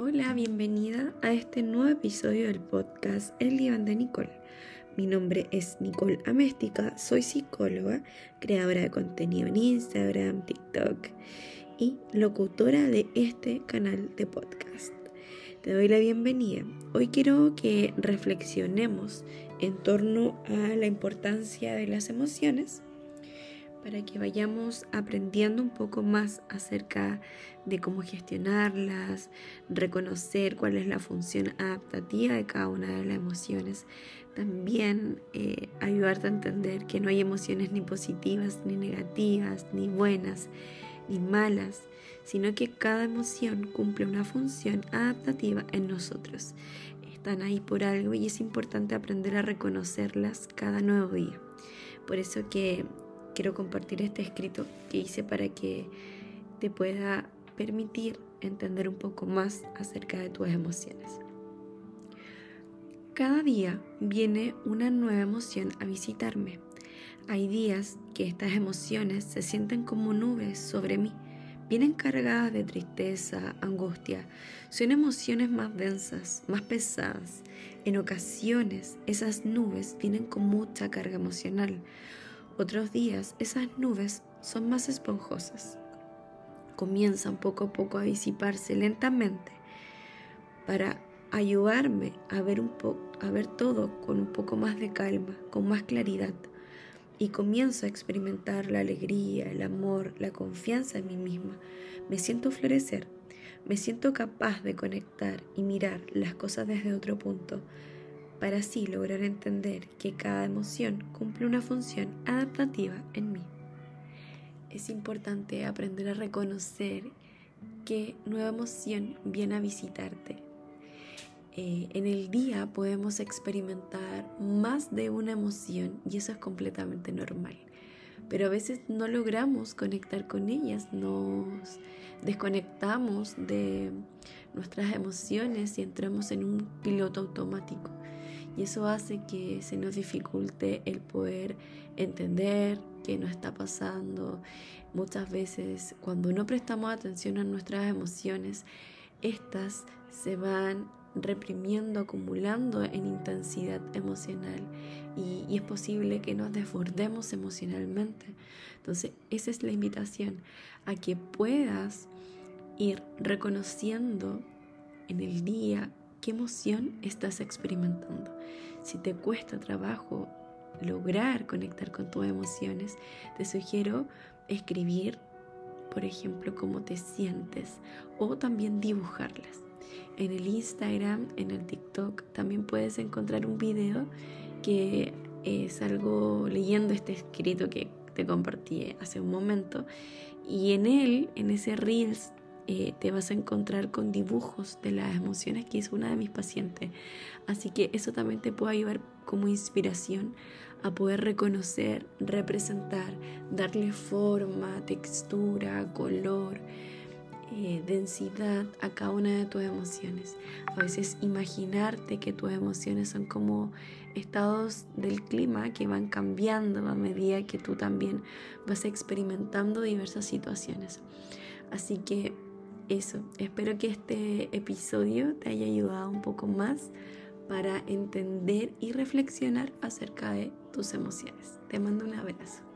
Hola, bienvenida a este nuevo episodio del podcast El Diván de Nicole. Mi nombre es Nicole Améstica, soy psicóloga, creadora de contenido en Instagram, TikTok y locutora de este canal de podcast. Te doy la bienvenida. Hoy quiero que reflexionemos en torno a la importancia de las emociones para que vayamos aprendiendo un poco más acerca de cómo gestionarlas, reconocer cuál es la función adaptativa de cada una de las emociones. También eh, ayudarte a entender que no hay emociones ni positivas, ni negativas, ni buenas, ni malas, sino que cada emoción cumple una función adaptativa en nosotros. Están ahí por algo y es importante aprender a reconocerlas cada nuevo día. Por eso que quiero compartir este escrito que hice para que te pueda permitir entender un poco más acerca de tus emociones. Cada día viene una nueva emoción a visitarme. Hay días que estas emociones se sienten como nubes sobre mí. Vienen cargadas de tristeza, angustia. Son emociones más densas, más pesadas. En ocasiones esas nubes vienen con mucha carga emocional. Otros días esas nubes son más esponjosas. Comienzan poco a poco a disiparse lentamente para ayudarme a ver, un a ver todo con un poco más de calma, con más claridad. Y comienzo a experimentar la alegría, el amor, la confianza en mí misma. Me siento florecer, me siento capaz de conectar y mirar las cosas desde otro punto, para así lograr entender que cada emoción cumple una función adaptativa en mí. Es importante aprender a reconocer qué nueva emoción viene a visitarte. Eh, en el día podemos experimentar más de una emoción y eso es completamente normal. Pero a veces no logramos conectar con ellas, nos desconectamos de nuestras emociones y entramos en un piloto automático y eso hace que se nos dificulte el poder entender qué nos está pasando. Muchas veces cuando no prestamos atención a nuestras emociones, estas se van reprimiendo, acumulando en intensidad emocional y, y, es posible que nos desbordemos emocionalmente. Entonces, esa es la invitación a que puedas ir reconociendo en el día qué emoción estás experimentando. Si te cuesta trabajo lograr conectar con tus emociones, te sugiero escribir, por ejemplo, cómo te sientes o también dibujarlas. En el Instagram, en el TikTok, también puedes encontrar un video que es algo leyendo este escrito que te compartí hace un momento y en él, en ese Reels eh, te vas a encontrar con dibujos de las emociones que hizo una de mis pacientes. Así que eso también te puede ayudar como inspiración a poder reconocer, representar, darle forma, textura, color, eh, densidad a cada una de tus emociones. A veces imaginarte que tus emociones son como estados del clima que van cambiando a medida que tú también vas experimentando diversas situaciones. Así que eso, espero que este episodio te haya ayudado un poco más para entender y reflexionar acerca de tus emociones. Te mando un abrazo.